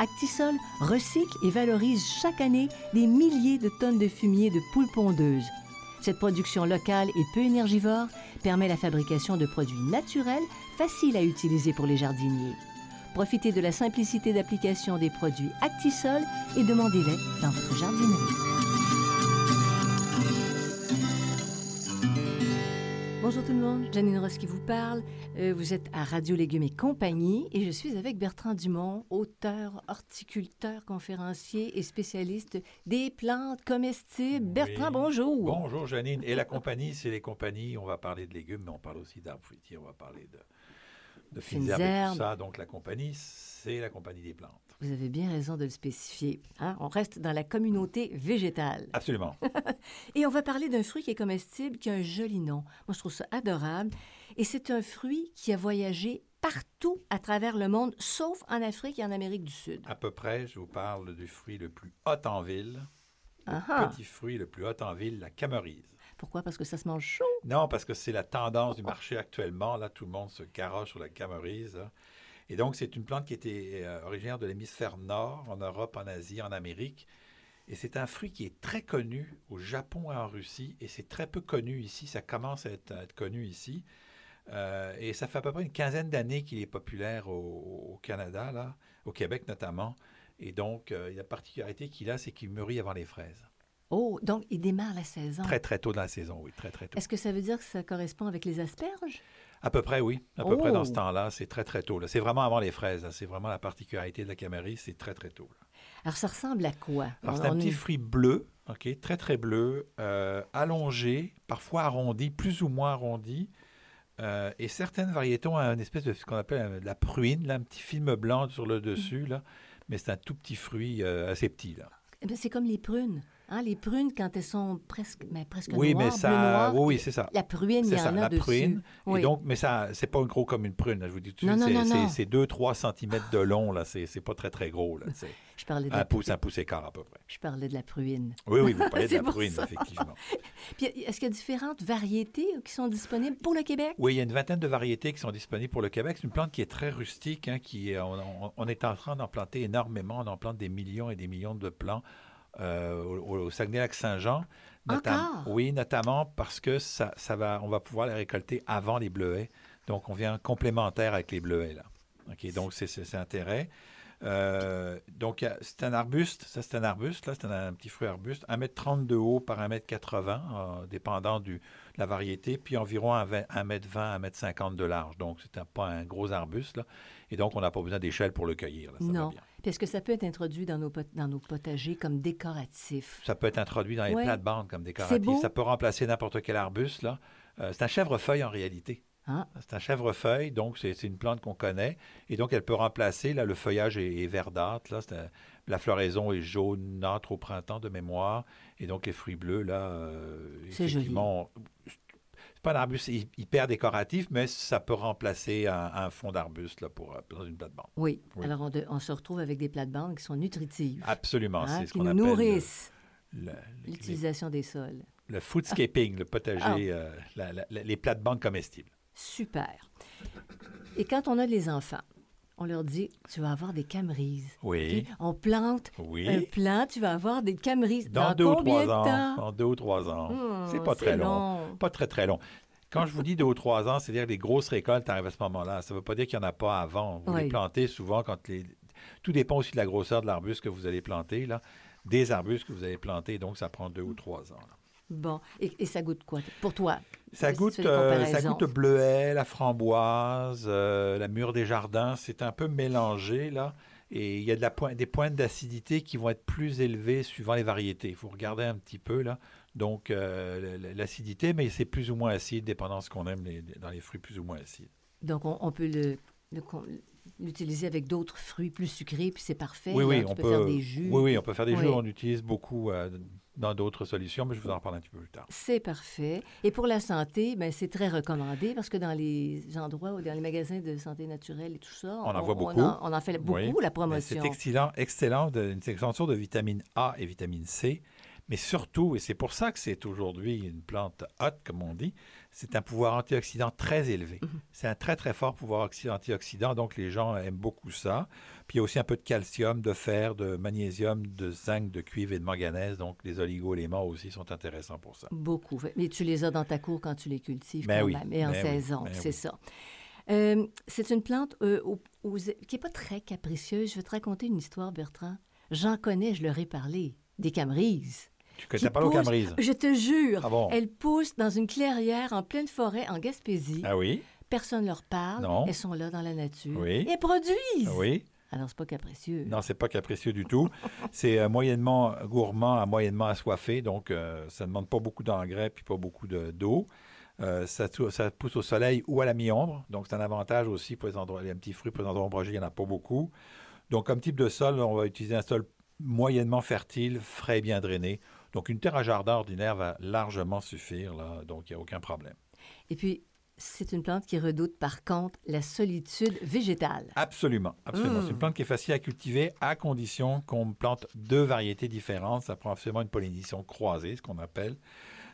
Actisol recycle et valorise chaque année des milliers de tonnes de fumier de poules pondeuses. Cette production locale et peu énergivore permet la fabrication de produits naturels faciles à utiliser pour les jardiniers. Profitez de la simplicité d'application des produits Actisol et demandez-les dans votre jardinerie. Bonjour tout le monde, Janine Ross qui vous parle. Euh, vous êtes à Radio Légumes et compagnie et je suis avec Bertrand Dumont, auteur, horticulteur, conférencier et spécialiste des plantes comestibles. Bertrand, bonjour. Bonjour Janine. Et la compagnie, c'est les compagnies. On va parler de légumes, mais on parle aussi d'arbres fruitiers. On va parler de, de fines herbes et tout ça. Donc la compagnie, c'est la compagnie des plantes. Vous avez bien raison de le spécifier. hein? On reste dans la communauté végétale. Absolument. Et on va parler d'un fruit qui est comestible, qui a un joli nom. Moi, je trouve ça adorable. Et c'est un fruit qui a voyagé partout à travers le monde, sauf en Afrique et en Amérique du Sud. À peu près, je vous parle du fruit le plus haut en ville. Le petit fruit le plus haut en ville, la camerise. Pourquoi? Parce que ça se mange chaud? Non, parce que c'est la tendance du marché actuellement. Là, tout le monde se garoche sur la camerise. Et donc, c'est une plante qui était euh, originaire de l'hémisphère nord, en Europe, en Asie, en Amérique. Et c'est un fruit qui est très connu au Japon et en Russie. Et c'est très peu connu ici. Ça commence à être, connu ici. Euh, et ça fait à peu près une quinzaine d'années qu'il est populaire au, au Canada, là, au Québec notamment. Et donc, euh, la particularité qu'il a, c'est qu'il mûrit avant les fraises. Oh, donc il démarre la saison. Très, très tôt dans la saison, oui, très, très tôt. Est-ce que ça veut dire que ça correspond avec les asperges? À peu près, oui. À peu près dans ce Oh! temps-là. C'est très, très tôt. C'est vraiment avant les fraises. là. C'est vraiment la particularité de la camerise. C'est très, très tôt. là. Alors, ça ressemble à quoi? Alors, c'est un on petit fruit bleu, OK, très, très bleu, euh, allongé, parfois arrondi, plus ou moins arrondi. Euh, et certaines variétés ont une espèce de ce qu'on appelle euh, la pruine, là, un petit film blanc sur le dessus, là. Mais c'est un tout petit fruit euh, assez petit, là. Eh c'est comme les prunes. Hein? Les prunes, quand elles sont presque, mais presque oui, noires, mais ça. noir, Oui, oui, c'est ça. la pruine, il y C'est en ça, a la dessus. pruine. Oui. Et donc, mais ça, c'est pas gros comme une prune. là, Je vous dis tout de suite, c'est- non, non. c'est- c'est 2-3 cm de long, là. C'est c'est pas très, très gros, là. Je, parlais de un la, pouce, un pouce et quart à peu près. je parlais de la pruine. Oui, oui, vous parlez de la pruine, ça. effectivement. Puis, est-ce qu'il y a différentes variétés qui sont disponibles pour le Québec? Oui, il y a une vingtaine de variétés qui sont disponibles pour le Québec. C'est une plante qui est très rustique, hein, qui est- on, on- on est en train d'en planter énormément. On en plante des millions et des millions de plants euh, au, au Saguenay-Lac-Saint-Jean. Notam-? Oui, notamment parce que ça, ça va, on va pouvoir les récolter avant les bleuets. Donc, on vient complémentaire avec les bleuets, là. OK, donc c'est intérêt. Euh, donc, c'est un arbuste. Ça, c'est un arbuste, là. C'est un, un petit fruit arbuste. 1m30 de haut par 1m80, euh, dépendant du, de la variété. Puis environ 1m20, 1m50 de large. Donc, c'est pas un gros arbuste, là. Et donc, on n'a pas besoin d'échelle pour le cueillir, là. Ça va non. bien. Est-ce que ça peut être introduit dans nos, pot- dans nos potagers comme décoratif? Ça peut être introduit dans les Ouais. plates-bandes comme décoratif. beau. Ça peut remplacer n'importe quel arbuste, là. Euh, c'est un chèvrefeuille en réalité. Ah. C'est un chèvrefeuille, donc c'est une plante qu'on connaît. Et donc, elle peut remplacer, là, le feuillage est, est verdâtre, là, un- la floraison est jaunâtre au printemps de mémoire. Et donc, les fruits bleus, là, euh, C'est joli. C'est pas un arbuste hyper décoratif, mais ça peut remplacer un, un fond d'arbuste, là, pour, euh, dans une plate-bande. Oui. Oui. Alors, on, de- on se retrouve avec des plates-bandes qui sont nutritives. Absolument, hein, c'est ce qu'on appelle nourrissent le- le- les- l'utilisation des sols. le foodscaping, le potager, Ah. euh, la- la- la- les plates-bandes comestibles. Super. Et quand on a des enfants, on leur dit, tu vas avoir des camerises. Oui. On plante Oui. un plant, tu vas avoir des camerises. Dans, Dans, deux ou trois de ans? Dans deux ou trois ans. Hmm, c'est pas très long. long. Pas très, très long. Quand je vous dis deux ou trois ans, c'est-à-dire que les grosses récoltes arrivent à ce moment-là. Ça ne veut pas dire qu'il n'y en a pas avant. Vous Oui. les plantez souvent quand les. Tout dépend aussi de la grosseur de l'arbuste que vous allez planter, là. Des arbustes que vous allez planter, donc ça prend deux ou trois ans. là. Bon. Et, ça goûte quoi pour toi? Ça goûte, euh, ça goûte le bleuet, la framboise, euh, la mûre des jardins. C'est un peu mélangé, là. Et il y a de la des pointes d'acidité qui vont être plus élevées suivant les variétés. Il faut regarder un petit peu, là. Donc, euh, l'acidité, mais c'est plus ou moins acide, dépendant de ce qu'on aime dans les fruits plus ou moins acides. Donc, on, peut le, l'utiliser avec d'autres fruits plus sucrés, puis c'est parfait. Oui, oui, on peut faire des jus. Oui, oui, on peut faire des jus. On utilise beaucoup euh, dans d'autres solutions, mais je vous en parle un petit peu plus tard. C'est parfait. Et pour la santé, ben, c'est très recommandé parce que dans les endroits, ou dans les magasins de santé naturelle et tout ça, on, en voit beaucoup. On en, fait beaucoup, la promotion. C'est excellent, excellent, de, une extension de vitamine A et vitamine C. Mais surtout, et c'est pour ça que c'est aujourd'hui une plante hot, comme on dit, c'est un pouvoir antioxydant très élevé. Mhm. C'est un très, très fort pouvoir antioxydant, donc les gens aiment beaucoup ça. Puis il y a aussi un peu de calcium, de fer, de magnésium, de zinc, de cuivre et de manganèse, donc les oligo-éléments aussi sont intéressants pour ça. Beaucoup. Mais tu les as dans ta cour quand tu les cultives mais ben quand même, et en ben saison, ben c'est ça. Euh, c'est une plante euh, qui n'est pas très capricieuse. Je vais te raconter une histoire, Bertrand. J'en connais, je leur ai parlé. Des camerises. Tu connais pas Je te jure. Ah Elles poussent dans une clairière en pleine forêt en Gaspésie. Ah oui? Personne ne leur parle. Non. Elles sont là dans la nature. Oui. Et produisent. Ah oui. Alors, c'est pas capricieux. Non, c'est pas capricieux du tout. c'est euh, moyennement gourmand à moyennement assoiffé, donc euh, ça ne demande pas beaucoup d'engrais puis pas beaucoup d'eau. Euh, ça, ça, pousse au soleil ou à la mi-ombre, donc c'est un avantage aussi pour les endroits, les petits fruits pour les endroits ombragés, il n'y en a pas beaucoup. Donc, comme type de sol, on va utiliser un sol moyennement fertile, frais et bien drainé. Donc, une terre à jardin ordinaire va largement suffire, là, donc il n'y a aucun problème. Et puis, c'est une plante qui redoute par contre la solitude végétale. Absolument, absolument. C'est une plante qui est facile à cultiver à condition qu'on plante deux variétés différentes. Ça prend absolument une pollinisation croisée, ce qu'on appelle.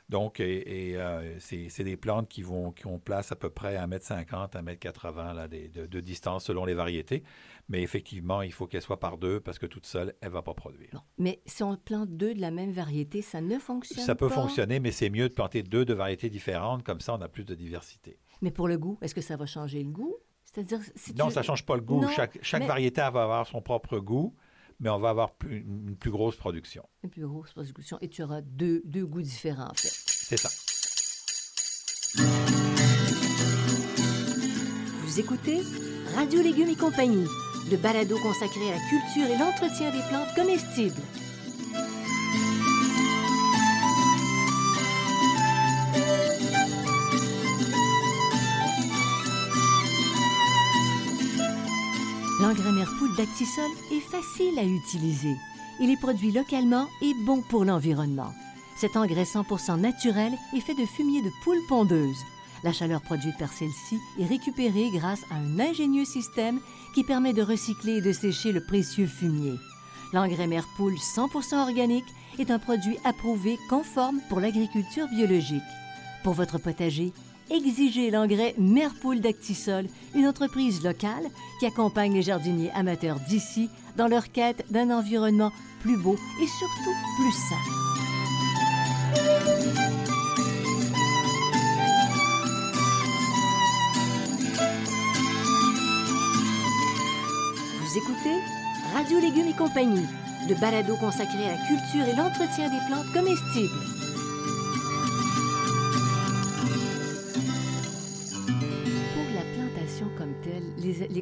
Donc, et, euh, c'est des plantes qui, vont, qui ont place à peu près à 1m50, 1m80 là, de, de, distance selon les variétés. Mais effectivement, il faut qu'elle soit par deux parce que toute seule, elle ne va pas produire. Mais si on plante deux de la même variété, ça ne fonctionne pas? Ça peut fonctionner, mais c'est mieux de planter deux de variétés différentes. Comme ça, on a plus de diversité. Mais pour le goût, est-ce que ça va changer le goût? C'est-à-dire, non, ça ne change pas le goût. chaque, chaque variété va avoir son propre goût, mais on va avoir une plus grosse production. Une plus grosse production. Et tu auras deux, deux goûts différents, en fait. C'est ça. Vous écoutez Radio Légumes et compagnie le balado consacré à la culture et l'entretien des plantes comestibles. d'Actisol est facile à utiliser. Il est produit localement et bon pour l'environnement. Cet engrais 100% naturel est fait de fumier de poule pondeuse. La chaleur produite par celle-ci est récupérée grâce à un ingénieux système qui permet de recycler et de sécher le précieux fumier. L'engrais Merpoule 100% organique est un produit approuvé conforme pour l'agriculture biologique. Pour votre potager, exigez l'engrais Merpoule d'Actisol, une entreprise locale qui accompagne les jardiniers amateurs d'ici dans leur quête d'un environnement plus beau et surtout plus sain. écoutez Radio Légumes et compagnie, le balado consacré à la culture et l'entretien des plantes comestibles.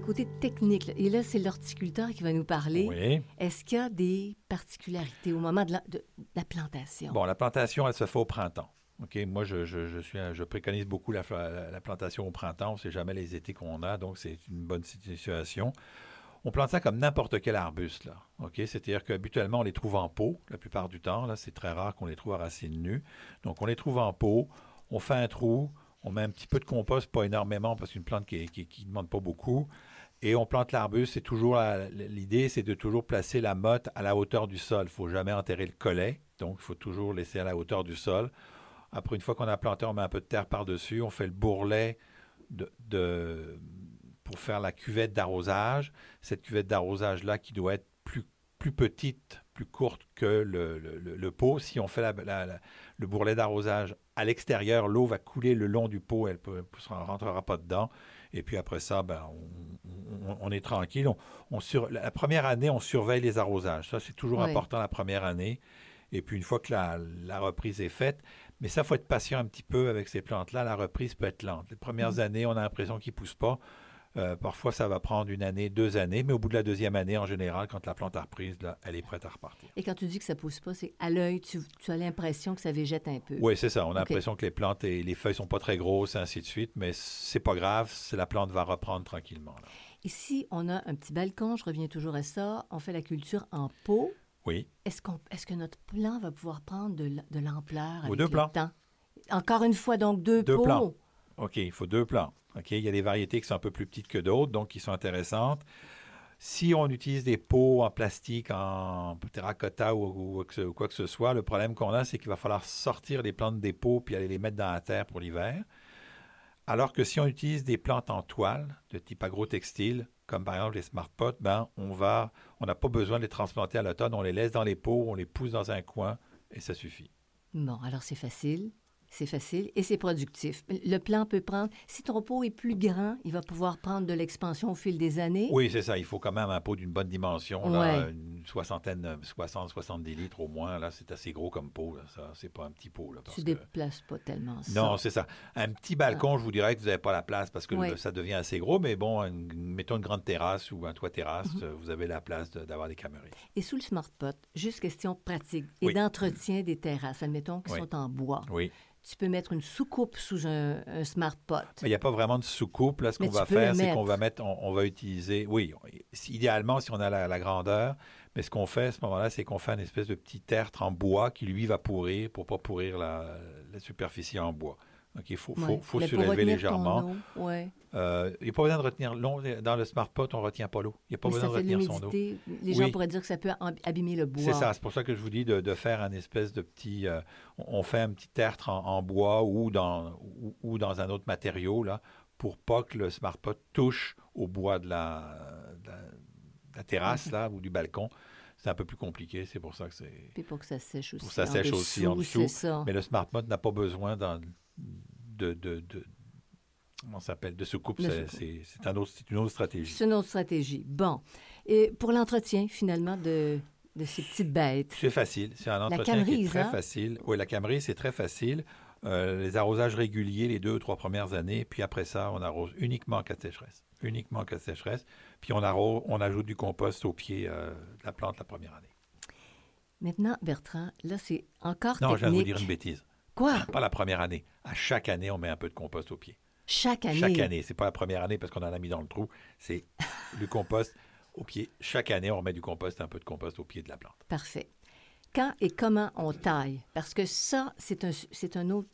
Les, côtés techniques, et là c'est l'horticulteur qui va nous parler. Oui. Est-ce qu'il y a des particularités au moment de la, plantation? Bon, la plantation, elle se fait au printemps. OK, moi, je, suis, je préconise beaucoup la, la, plantation au printemps. On ne sait jamais les étés qu'on a, donc c'est une bonne situation. On plante ça comme n'importe quel arbuste. Là. OK? C'est-à-dire qu'habituellement, on les trouve en pot la plupart du temps. Là, c'est très rare qu'on les trouve à racines nues. Donc, on les trouve en pot, on fait un trou, on met un petit peu de compost, pas énormément parce qu'une plante qui ne demande pas beaucoup. Et on plante l'arbuste. C'est toujours l'idée, c'est de toujours placer la motte à la hauteur du sol. Il ne faut jamais enterrer le collet. Donc, il faut toujours laisser à la hauteur du sol. Après, une fois qu'on a planté, on met un peu de terre par-dessus. On fait le bourrelet de, pour faire la cuvette d'arrosage. Cette cuvette d'arrosage-là qui doit être plus, plus petite, plus courte que le, pot. Si on fait le bourrelet d'arrosage à l'extérieur, l'eau va couler le long du pot, elle ne rentrera pas dedans. Et puis après ça, ben, on, est tranquille. On, sur, la première année, on surveille les arrosages. Ça, c'est toujours important la première année. Et puis, une fois que la, la reprise est faite, mais ça, il faut être patient un petit peu avec ces plantes-là. La reprise peut être lente. Les premières Mhm. années, on a l'impression qu'ils ne poussent pas. Euh, parfois, ça va prendre une année, deux années, mais au bout de la deuxième année, en général, quand la plante a reprise, là, elle est prête à repartir. Et quand tu dis que ça pousse pas, c'est à l'œil, tu, tu as l'impression que ça végète un peu. Oui, c'est ça. On a l'impression que les plantes et les feuilles sont pas très grosses, et ainsi de suite, mais c'est pas grave. La plante va reprendre tranquillement. là. Ici, on a un petit balcon, je reviens toujours à ça. On fait la culture en pot. Oui. Est-ce qu'on, est-ce que notre plan va pouvoir prendre de, l'ampleur Ou avec deux le temps? Encore une fois, donc deux, Deux pots. plants. OK, il faut deux plants. OK, il y a des variétés qui sont un peu plus petites que d'autres, donc qui sont intéressantes. Si on utilise des pots en plastique, en terracotta ou quoi que ce soit, le problème qu'on a, c'est qu'il va falloir sortir les plantes des pots puis aller les mettre dans la terre pour l'hiver. Alors que si on utilise des plantes en toile de type agrotextile, comme par exemple les smart pots, ben on va, on n'a pas besoin de les transplanter à l'automne, on les laisse dans les pots, on les pousse dans un coin et ça suffit. Bon, alors c'est facile. C'est facile et c'est productif. Le plan peut prendre, si ton pot est plus grand, il va pouvoir prendre de l'expansion au fil des années. Oui, c'est ça. Il faut quand même un pot d'une bonne dimension, là, Ouais. une soixantaine, 60, 70 litres au moins. Là, c'est assez gros comme pot. Là. Ça, c'est pas un petit pot. Là, parce Tu que- déplaces pas tellement ça. Non, c'est ça. Un petit balcon, je vous dirais que vous n'avez pas la place parce que Ouais. ça devient assez gros, mais bon, une- mettons une grande terrasse ou un toit terrasse, Mhm. euh, vous avez la place de- d'avoir des cameries. Et sous le smart pot, juste question pratique et Oui. d'entretien des terrasses, admettons qu'ils Oui. sont en bois. Oui. Tu peux mettre une soucoupe sous un, un smart pot. Il n'y a pas vraiment de soucoupe. Là, ce qu'on va faire, c'est qu'on va mettre, on, on va utiliser, oui, idéalement si on a la, la grandeur, mais ce qu'on fait à ce moment-là, c'est qu'on fait une espèce de petit tertre en bois qui, lui, va pourrir pour pas pourrir la, la superficie en bois. Il faut, faut, faut surélever légèrement. ouais. Euh, il n'y a pas besoin de retenir l'eau. Dans le smart pot, on ne retient pas l'eau. Il n'y a pas Mais besoin de retenir son eau. Les gens pourraient dire que ça peut ab- abîmer le bois. C'est ça, c'est pour ça que je vous dis de, de faire un espèce de petit. euh, on fait un petit tertre en, en bois ou dans, ou, ou dans un autre matériau, là, pour pas que le smart pot touche au bois de la, de la, de la terrasse, là, ou du balcon. C'est un peu plus compliqué, c'est pour ça que c'est. Puis pour que ça sèche aussi. Pour que ça en sèche aussi en dessous, ça. Mais le smart pot n'a pas besoin de. de, de comment s'appelle De soucoupe. C'est un autre- c'est une autre stratégie. C'est une autre stratégie. Bon. Et pour l'entretien, finalement, de, de ces petites bêtes? C'est facile. C'est un entretien qui est camerise, très hein? facile. Oui, la camerise, c'est très facile. Euh, les arrosages réguliers les deux ou trois premières années, puis après ça, on arrose uniquement en cas de sécheresse. Uniquement en cas de sécheresse. Puis on, arrose, on ajoute du compost au pied euh, de la plante la première année. Maintenant, Bertrand, là, c'est encore Non, je viens de vous technique. dire une bêtise. Quoi? Pas la première année. À chaque année, on met un peu de compost au pied. Chaque année. Chaque année? C'est pas la première année parce qu'on en a mis dans le trou. C'est du compost au pied. Chaque année, on remet du compost, un peu de compost au pied de la plante. Parfait. Quand et comment on taille? Parce que ça, c'est un, c'est un autre...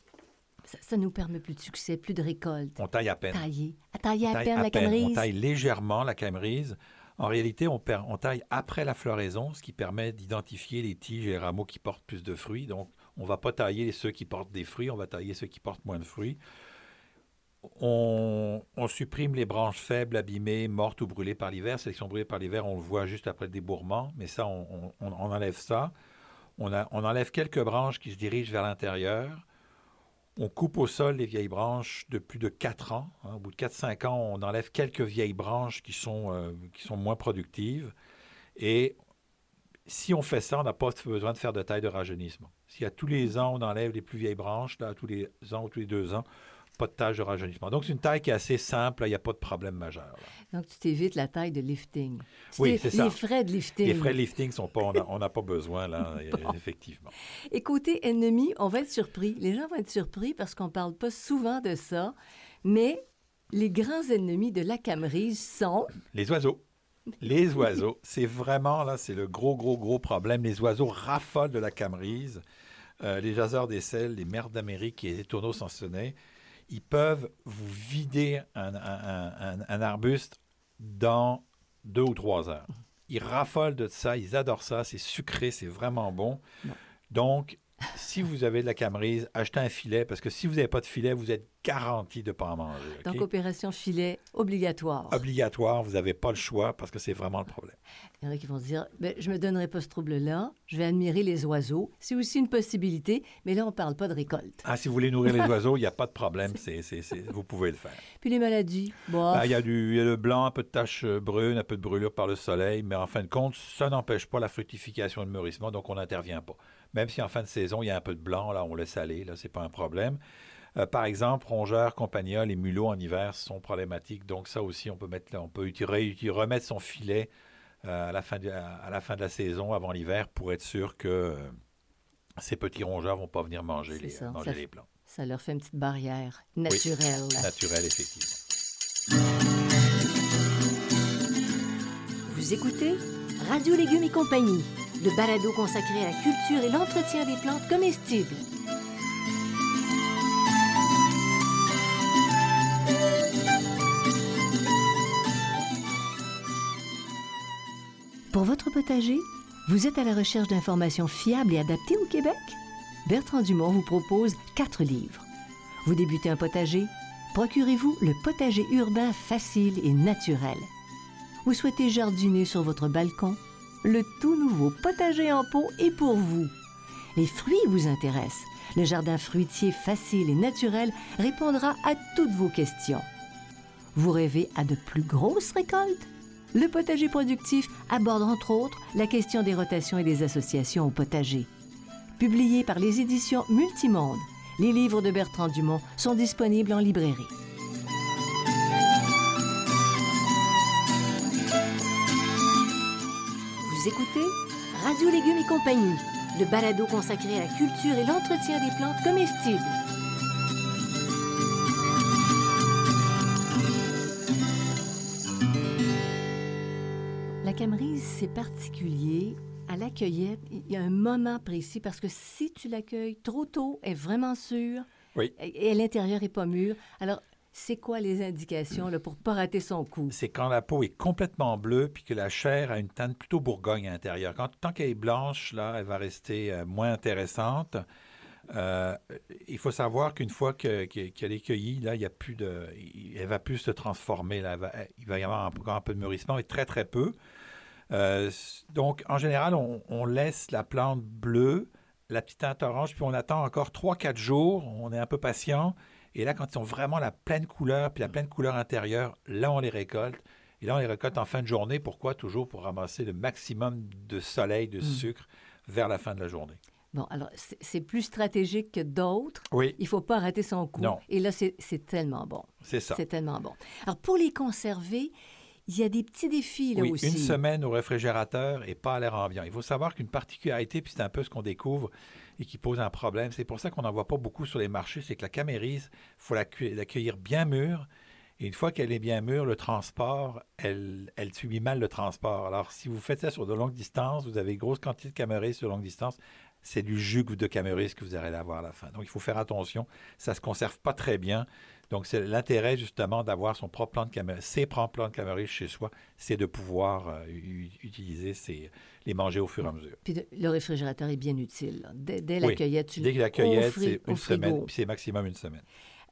Ça, ça nous permet plus de succès, plus de récolte. On taille à peine. Tailler. À tailler à taille peine à la peine. camerise? On taille légèrement la camerise. En réalité, on, per- on taille après la floraison, ce qui permet d'identifier les tiges et les rameaux qui portent plus de fruits. Donc, on ne va pas tailler ceux qui portent des fruits, on va tailler ceux qui portent moins de fruits. On, on supprime les branches faibles, abîmées, mortes ou brûlées par l'hiver. Celles qui sont brûlées par l'hiver, on le voit juste après le débourrement, mais ça, on, on- on enlève ça. On, a- on enlève quelques branches qui se dirigent vers l'intérieur. On coupe au sol les vieilles branches de plus de 4 ans. hein. Au bout de 4-5 ans, on enlève quelques vieilles branches qui sont, euh, qui sont moins productives. Et si on fait ça, on n'a pas besoin de faire de taille de rajeunissement. Si à tous les ans, on enlève les plus vieilles branches, là, tous les ans ou tous les deux ans, pas de tâche de rajeunissement. Donc, c'est une taille qui est assez simple, il n'y a pas de problème majeur. là. Donc, tu t'évites la taille de lifting. Tu Oui, c'est ça. Les frais de lifting. Les frais de lifting sont pas, on n'a on n'a pas besoin, là, Bon. effectivement. Et côté ennemi, on va être surpris. Les gens vont être surpris parce qu'on ne parle pas souvent de ça. Mais les grands ennemis de la camerise sont... Les oiseaux. Les oiseaux, c'est vraiment, là, c'est le gros, gros, gros problème. Les oiseaux raffolent de la camerise. Euh, les jaseurs des sels, les mers d'Amérique et les étourneaux sansonnets, ils peuvent vous vider un, un- un- un- un arbuste dans deux ou trois heures. Ils raffolent de ça, ils adorent ça, c'est sucré, c'est vraiment bon. Bon. Donc, si vous avez de la camerise, achetez un filet, parce que si vous n'avez pas de filet, vous êtes garanti de ne pas en manger. Donc, opération filet obligatoire. obligatoire, vous n'avez pas le choix parce que c'est vraiment le problème. Il y en a qui vont se dire, ben, je ne me donnerai pas ce trouble-là, je vais admirer les oiseaux. C'est aussi une possibilité, mais là, on ne parle pas de récolte. Ah, si vous voulez nourrir les oiseaux, il n'y a pas de problème, c'est, vous pouvez le faire. Puis les maladies, bon, Ben, Il y, a du- il y a le blanc, un peu de taches euh, brunes, un peu de brûlure par le soleil, mais en fin de compte, ça n'empêche pas la fructification et le mûrissement, donc on n'intervient pas. Même si en fin de saison, il y a un peu de blanc, là, on laisse aller, là, c'est pas un problème. Euh, par exemple, rongeurs, compagnols et mulots en hiver sont problématiques. Donc ça aussi, on peut, mettre, on peut remettre son filet euh, à, la fin de, à la fin de la saison, avant l'hiver, pour être sûr que euh, ces petits rongeurs ne vont pas venir manger, les, manger les plantes. Ça leur fait une petite barrière naturelle. naturelle, effectivement. Vous écoutez Radio Légumes et compagnie, le balado consacré à la culture et l'entretien des plantes comestibles. Pour votre potager, vous êtes à la recherche d'informations fiables et adaptées au Québec? Bertrand Dumont vous propose quatre livres. Vous débutez un potager? Procurez-vous le potager urbain facile et naturel. Vous souhaitez jardiner sur votre balcon? Le tout nouveau potager en pot est pour vous. Les fruits vous intéressent. Le jardin fruitier facile et naturel répondra à toutes vos questions. Vous rêvez à de plus grosses récoltes? Le potager productif aborde entre autres la question des rotations et des associations au potager. Publié par les éditions Multimonde, les livres de Bertrand Dumont sont disponibles en librairie. Vous écoutez Radio Légumes et compagnie, le balado consacré à la culture et l'entretien des plantes comestibles. Camerise, c'est particulier. À la cueillette, il y a un moment précis parce que si tu l'accueilles trop tôt, elle est vraiment sûre. Oui. Et l'intérieur n'est pas mûr. Alors, c'est quoi les indications pour ne pas rater son coup? C'est quand la peau est complètement bleue puis que la chair a une teinte plutôt bourgogne à l'intérieur. Quand, tant qu'elle est blanche, là, elle va rester euh, moins intéressante. Euh, il faut savoir qu'une fois qu'elle est cueillie, là, il y a plus de, elle va plus se transformer. Il va y avoir un peu de mûrissement, et très très peu. Euh, donc, en général, on, laisse la plante bleue, la petite teinte orange, puis on attend encore 3-4 jours. On est un peu patient. Et là, quand ils ont vraiment la pleine couleur, puis la pleine couleur intérieure, là, on les récolte. Et là, on les récolte en fin de journée. Pourquoi? Toujours pour ramasser le maximum de soleil, de mmh. sucre vers la fin de la journée. Bon, alors, c'est plus stratégique que d'autres. Oui. Il ne faut pas rater son coup. Non. Et là, c'est tellement bon. C'est ça. C'est tellement bon. Alors, pour les conserver, il y a des petits défis là oui, aussi. Une semaine au réfrigérateur et pas à l'air ambiant. Il faut savoir qu'une particularité, puis c'est un peu ce qu'on découvre et qui pose un problème, c'est pour ça qu'on n'en voit pas beaucoup sur les marchés, c'est que la camérise, il faut l'accueillir bien mûre. Et une fois qu'elle est bien mûre, le transport, elle, subit mal le transport. Alors, si vous faites ça sur de longues distances, vous avez une grosse quantité de camérise sur longue distance, c'est du jus de camérise que vous allez avoir à la fin. Donc, il faut faire attention. Ça ne se conserve pas très bien. Donc, c'est l'intérêt justement d'avoir son propre plan de ses propres plants de caméra chez soi, c'est de pouvoir euh, utiliser ces, les manger au fur et à mesure. Puis le réfrigérateur est bien utile. Dès, dès la cueillette, tu Dès la cueillette, c'est une semaine, puis c'est maximum une semaine.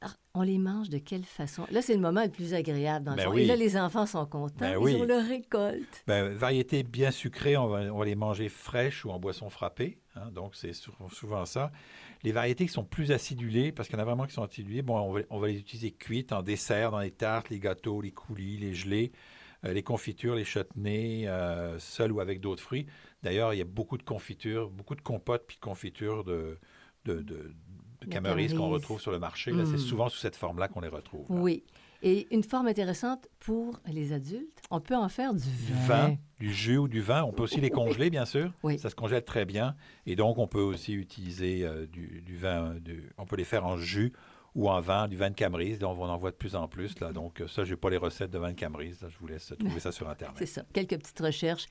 Alors, on les mange de quelle façon? Là, c'est le moment le plus agréable dans le ben Et là, les enfants sont contents. Ben ils ont leur récolte. Ben, variété bien sucrée, on va, on va, les manger fraîches ou en boisson frappée. Hein, donc, c'est souvent ça. Les variétés qui sont plus acidulées, parce qu'il y en a vraiment qui sont acidulées, bon, on va, les utiliser cuites en dessert, dans les tartes, les gâteaux, les coulis, les gelées, euh, les confitures, les chutneys, euh, seuls ou avec d'autres fruits. D'ailleurs, il y a beaucoup de confitures, beaucoup de compotes puis de confitures de, de, de, qu'on retrouve sur le marché. C'est hmm. souvent sous cette forme-là qu'on les retrouve. Oui. Et une forme intéressante pour les adultes, on peut en faire du vin. Du jus ou du vin. On peut aussi les congeler, bien sûr. Oui. Ça se congèle très bien. Et donc, on peut aussi utiliser euh, du, vin. on peut les faire en jus ou en vin, du vin de Camerise. On en voit de plus en plus. Là. Donc, ça, je n'ai pas les recettes de vin de Camerise. je vous laisse trouver ça sur Internet. C'est ça. Quelques petites recherches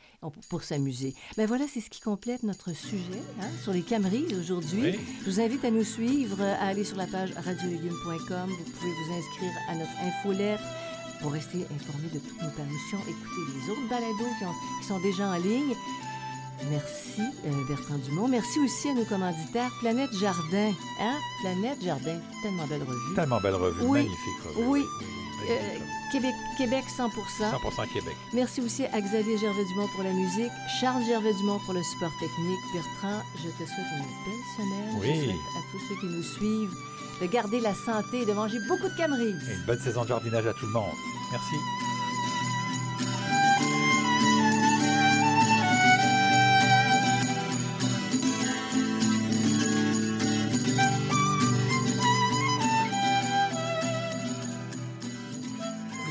pour s'amuser. Mais ben voilà, c'est ce qui complète notre sujet hein, sur les Camerises aujourd'hui. Je vous invite à nous suivre, à aller sur la page radiolégumes.com. Vous pouvez vous inscrire à notre infolettre pour rester informé de toutes nos permissions. Écoutez les autres balados qui, qui sont déjà en ligne. Merci euh, Bertrand Dumont. Merci aussi à nos commanditaires Planète Jardin. Hein? Planète Jardin, tellement belle revue. Tellement belle revue, magnifique revue. Oui. Euh, Québec, Québec 100 100% Québec. Merci aussi à Xavier Gervais-Dumont pour la musique, Charles Gervais-Dumont pour le support technique. Bertrand, je te souhaite une belle semaine. Oui. Je souhaite à tous ceux qui nous suivent de garder la santé et de manger beaucoup de cameries. une bonne saison de jardinage à tout le monde. Merci.